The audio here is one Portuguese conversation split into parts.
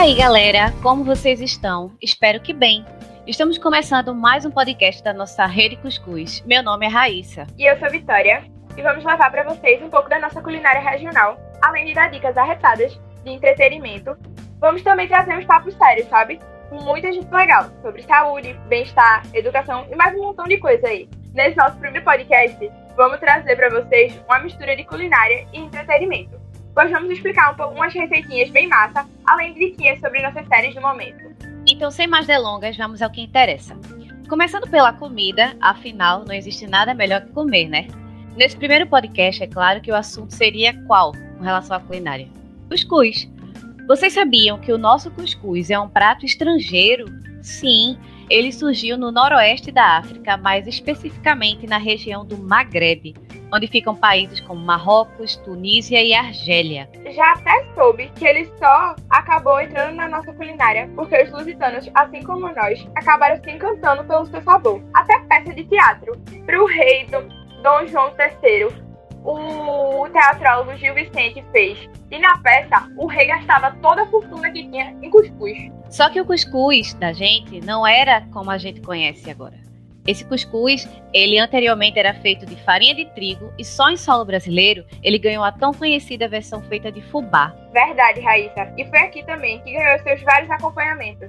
Aí, galera, como vocês estão? Espero que bem. Estamos começando mais um podcast da nossa Rede Cuscuz. Meu nome é Raíssa. E eu sou Vitória. E vamos levar para vocês um pouco da nossa culinária regional, além de dar dicas arretadas de entretenimento. Vamos também trazer uns papos sérios, sabe? Com muita gente legal sobre saúde, bem-estar, educação e mais um montão de coisa aí. Nesse nosso primeiro podcast, vamos trazer para vocês uma mistura de culinária e entretenimento. Pois vamos explicar um pouco umas receitinhas bem massa, além de diquinhas sobre nossas séries do momento. Então, sem mais delongas, vamos ao que interessa. Começando pela comida, afinal, não existe nada melhor que comer, né? Nesse primeiro podcast, é claro que o assunto seria qual com relação à culinária? Cuscuz. Vocês sabiam que o nosso cuscuz é um prato estrangeiro? Sim, ele surgiu no noroeste da África, mais especificamente na região do Maghreb, onde ficam países como Marrocos, Tunísia e Argélia. Já até soube que ele só acabou entrando na nossa culinária porque os lusitanos, assim como nós, acabaram se encantando pelo seu sabor. Até peça de teatro. Para o rei Dom João III, o teatrólogo Gil Vicente fez. E na peça, o rei gastava toda a fortuna que tinha em cuscuz. Só que o cuscuz da gente não era como a gente conhece agora. Esse cuscuz, ele anteriormente era feito de farinha de trigo e só em solo brasileiro ele ganhou a tão conhecida versão feita de fubá. Verdade, Raíssa. E foi aqui também que ganhou seus vários acompanhamentos.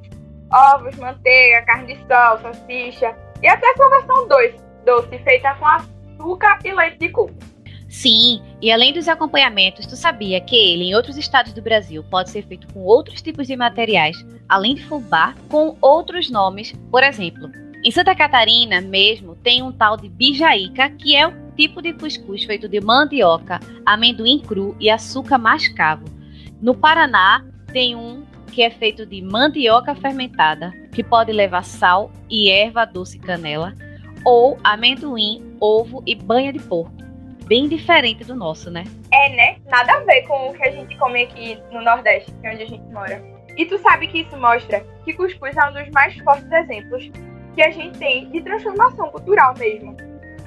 Ovos, manteiga, carne de sol, salsicha e até sua versão doce, doce feita com açúcar e leite de coco. Sim, e além dos acompanhamentos, tu sabia que ele em outros estados do Brasil pode ser feito com outros tipos de materiais, além de fubá, com outros nomes, por exemplo. Em Santa Catarina mesmo tem um tal de bijaíca, que é o tipo de cuscuz feito de mandioca, amendoim cru e açúcar mascavo. No Paraná tem um que é feito de mandioca fermentada, que pode levar sal e erva doce canela, ou amendoim, ovo e banha de porco bem diferente do nosso, né? É, né? Nada a ver com o que a gente come aqui no Nordeste, que é onde a gente mora. E tu sabe que isso mostra que cuscuz é um dos mais fortes exemplos que a gente tem de transformação cultural mesmo.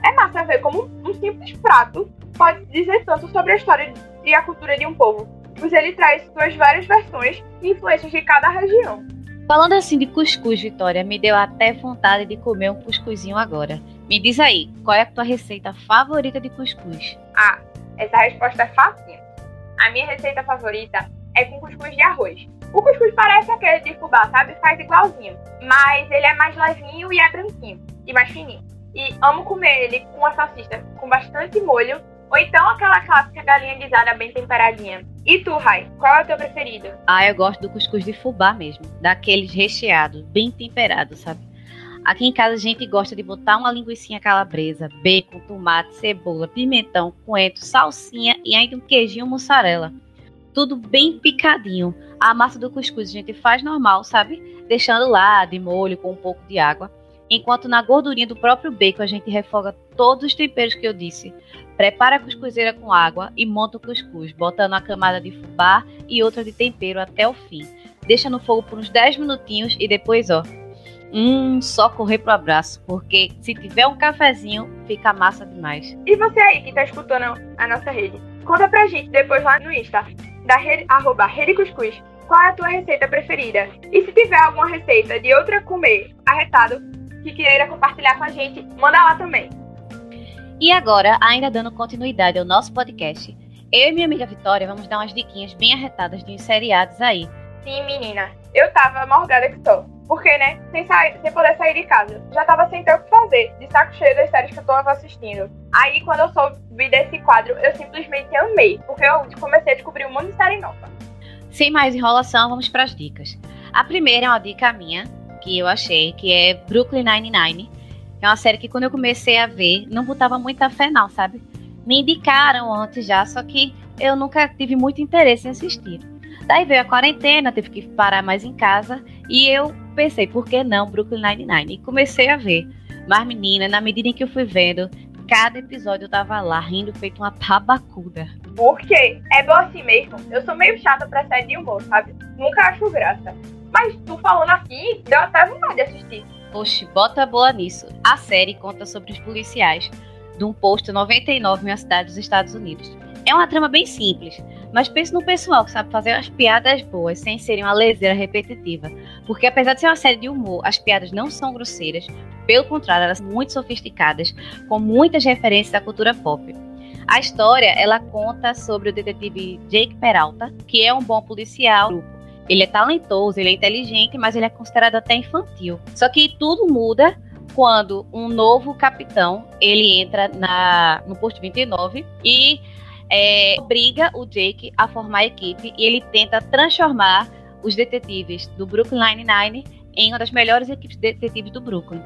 É massa ver como um simples prato pode dizer tanto sobre a história e a cultura de um povo, pois ele traz suas várias versões e influências de cada região. Falando assim de cuscuz, Vitória, me deu até vontade de comer um cuscuzinho agora. Me diz aí, qual é a tua receita favorita de cuscuz? Ah, essa resposta é fácil. A minha receita favorita é com cuscuz de arroz. O cuscuz parece aquele de fubá, sabe? Faz igualzinho. Mas ele é mais levinho e é branquinho. E mais fininho. E amo comer ele com a salsicha com bastante molho ou então aquela clássica galinha guisada bem temperadinha. E tu, Rai, qual é o teu preferido? Ah, eu gosto do cuscuz de fubá mesmo. Daqueles recheados, bem temperados, sabe? Aqui em casa a gente gosta de botar uma linguiça calabresa, bacon, tomate, cebola, pimentão, coentro, salsinha e ainda um queijinho mussarela. Tudo bem picadinho. A massa do cuscuz a gente faz normal, sabe? Deixando lá de molho com um pouco de água. Enquanto na gordurinha do próprio bacon a gente refoga todos os temperos que eu disse. Prepara a cuscuzeira com água e monta o cuscuz, botando uma camada de fubá e outra de tempero até o fim. Deixa no fogo por uns 10 minutinhos e depois, ó, hum, só correr pro abraço, porque se tiver um cafezinho, fica massa demais. E você aí que tá escutando a nossa rede, conta pra gente depois lá no Insta, da rede, arroba Rede Cuscuz, qual é a tua receita preferida? E se tiver alguma receita de outra comer arretado que queira compartilhar com a gente, manda lá também. E agora, ainda dando continuidade ao nosso podcast, eu e minha amiga Vitória vamos dar umas diquinhas bem arretadas de uns seriados aí. Sim, menina. Eu tava morgada que tô. Porque, né, sem, sair, sem poder sair de casa. Já tava sem ter o que fazer, de saco cheio das séries que eu tava assistindo. Aí, quando eu soube desse quadro, eu simplesmente amei. Porque eu comecei a descobrir um monte de série nova. Sem mais enrolação, vamos para as dicas. A primeira é uma dica minha, que eu achei, que é Brooklyn Nine-Nine é uma série que quando eu comecei a ver, não botava muita fé não, sabe? Me indicaram antes já, só que eu nunca tive muito interesse em assistir. Daí veio a quarentena, teve que parar mais em casa e eu pensei, por que não Brooklyn Nine-Nine? E comecei a ver. Mas menina, na medida em que eu fui vendo, cada episódio eu tava lá rindo feito uma tabacuda. Por quê? É bom assim mesmo. Eu sou meio chata pra série de humor, sabe? Nunca acho graça. Mas tu falando aqui, deu até vontade de assistir. Oxe, bota boa nisso. A série conta sobre os policiais de um posto 99 em uma cidade dos Estados Unidos. É uma trama bem simples, Mas pense no pessoal que sabe fazer as piadas boas sem serem uma leseira repetitiva. Porque apesar de ser uma série de humor, as piadas não são grosseiras. Pelo contrário, elas são muito sofisticadas, com muitas referências da cultura pop. A história, ela conta sobre o detetive Jake Peralta, que é um bom policial. Ele é talentoso, ele é inteligente, mas ele é considerado até infantil. Só que tudo muda quando um novo capitão ele entra na, no posto 29 e é, obriga o Jake a formar a equipe e ele tenta transformar os detetives do Brooklyn Nine-Nine em uma das melhores equipes de detetives do Brooklyn.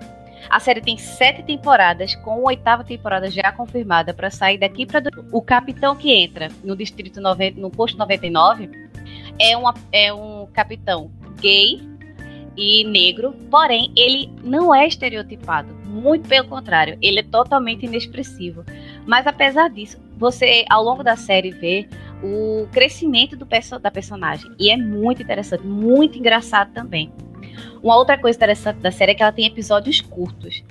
A série tem sete temporadas, com a oitava temporada já confirmada para sair daqui para o capitão que entra no distrito 90, no posto 99 é, uma, é um capitão gay e negro, porém ele não é estereotipado, muito pelo contrário, ele é totalmente inexpressivo. Mas apesar disso, você ao longo da série vê o crescimento do perso da personagem e é muito interessante, muito engraçado também. Uma outra coisa interessante da série é que ela tem episódios curtos.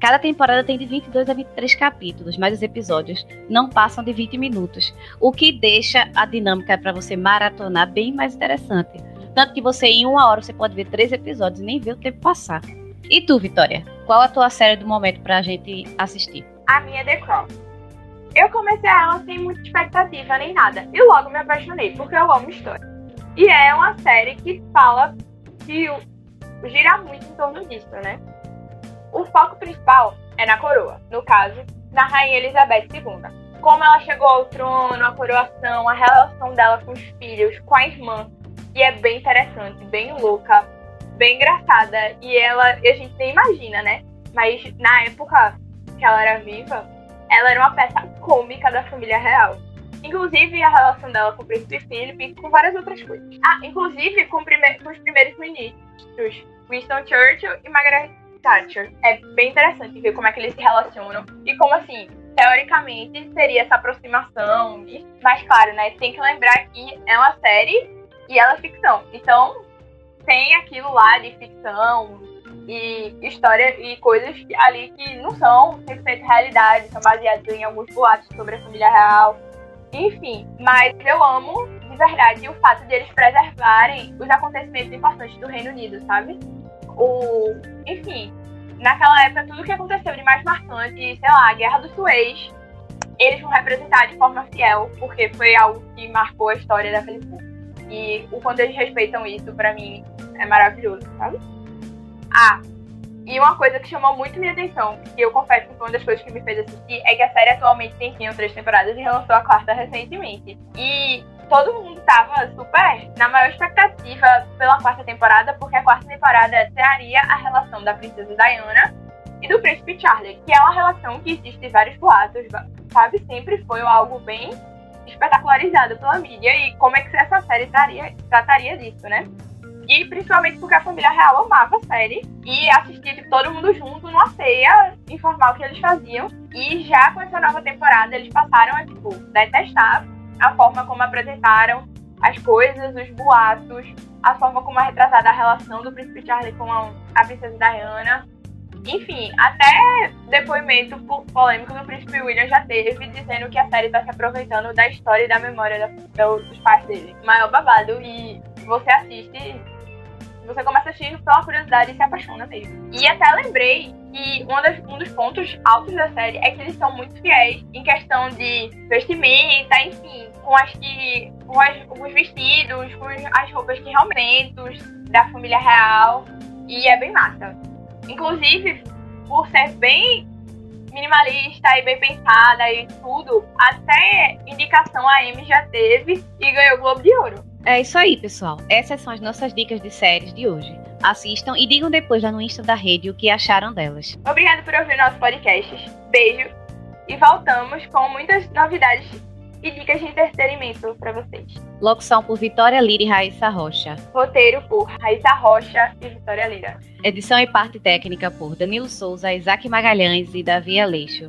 Cada temporada tem de 22 a 23 capítulos, mas os episódios não passam de 20 minutos, o que deixa a dinâmica para você maratonar bem mais interessante. Tanto que você, em uma hora, você pode ver três episódios e nem ver o tempo passar. E tu, Vitória? Qual a tua série do momento pra gente assistir? A minha é The Crown. Eu comecei ela sem muita expectativa nem nada. E logo me apaixonei, porque eu amo história. E é uma série que fala que gira muito em torno disso, né? O foco principal é na coroa, no caso, na Rainha Elizabeth II. Como ela chegou ao trono, a coroação, a relação dela com os filhos, com a irmã. E é bem interessante, bem louca, bem engraçada. E ela, a gente nem imagina, né? Mas na época que ela era viva, ela era uma peça cômica da família real. Inclusive a relação dela com o príncipe Philip e com várias outras coisas. Ah, inclusive com, prime com os primeiros ministros, Winston Churchill e Margaret Thatcher. É bem interessante ver como é que eles se relacionam e como assim, teoricamente seria essa aproximação. Mas claro, né, tem que lembrar que é uma série e ela é ficção. Então, tem aquilo lá de ficção e história e coisas ali que não são 100% realidade, são baseadas em alguns boatos sobre a família real. Enfim, mas eu amo de verdade o fato de eles preservarem os acontecimentos importantes do Reino Unido, sabe? O, enfim, naquela época tudo que aconteceu de mais marcante, sei lá, a Guerra do Suez, eles vão representar de forma fiel, porque foi algo que marcou a história daquele povo. E o quanto eles respeitam isso, para mim, é maravilhoso, sabe? Ah, e uma coisa que chamou muito minha atenção, que eu confesso que foi uma das coisas que me fez assistir, é que a série atualmente tem sim três temporadas e relançou a quarta recentemente. E todo mundo tava super na maior expectativa pela quarta temporada, porque a quarta temporada traria a relação da princesa Diana e do príncipe Charlie, que é uma relação que existe em vários boatos, sabe? Sempre foi algo bem espetacularizado pela mídia e como é que essa série traria, trataria disso, né? E principalmente porque a família real amava a série e assistia tipo, todo mundo junto numa ceia, informar o que eles faziam. E já com essa nova temporada, eles passaram a, tipo, detestar a forma como apresentaram as coisas, os boatos, a forma como é retratada a relação do príncipe Charlie com a, a princesa Diana. Enfim, até depoimento polêmico do príncipe William já teve, dizendo que a série está se aproveitando da história e da memória da, dos pais dele. Maior babado. E você assiste, você começa a assistir pela curiosidade e se apaixona mesmo. E até lembrei um, das, um dos pontos altos da série é que eles são muito fiéis em questão de vestimenta, enfim, com as que. com, as, com os vestidos, com as roupas que realmente da família real. E é bem massa. Inclusive, por ser bem minimalista e bem pensada e tudo, até indicação a Amy já teve e ganhou o Globo de Ouro. É isso aí, pessoal. Essas são as nossas dicas de séries de hoje. Assistam e digam depois lá no Insta da rede o que acharam delas. Obrigada por ouvir nossos podcasts. Beijo e voltamos com muitas novidades e dicas de entretenimento para vocês. Locução por Vitória Lira e Raíssa Rocha. Roteiro por Raíssa Rocha e Vitória Lira. Edição e parte técnica por Danilo Souza, Isaac Magalhães e Davi Aleixo.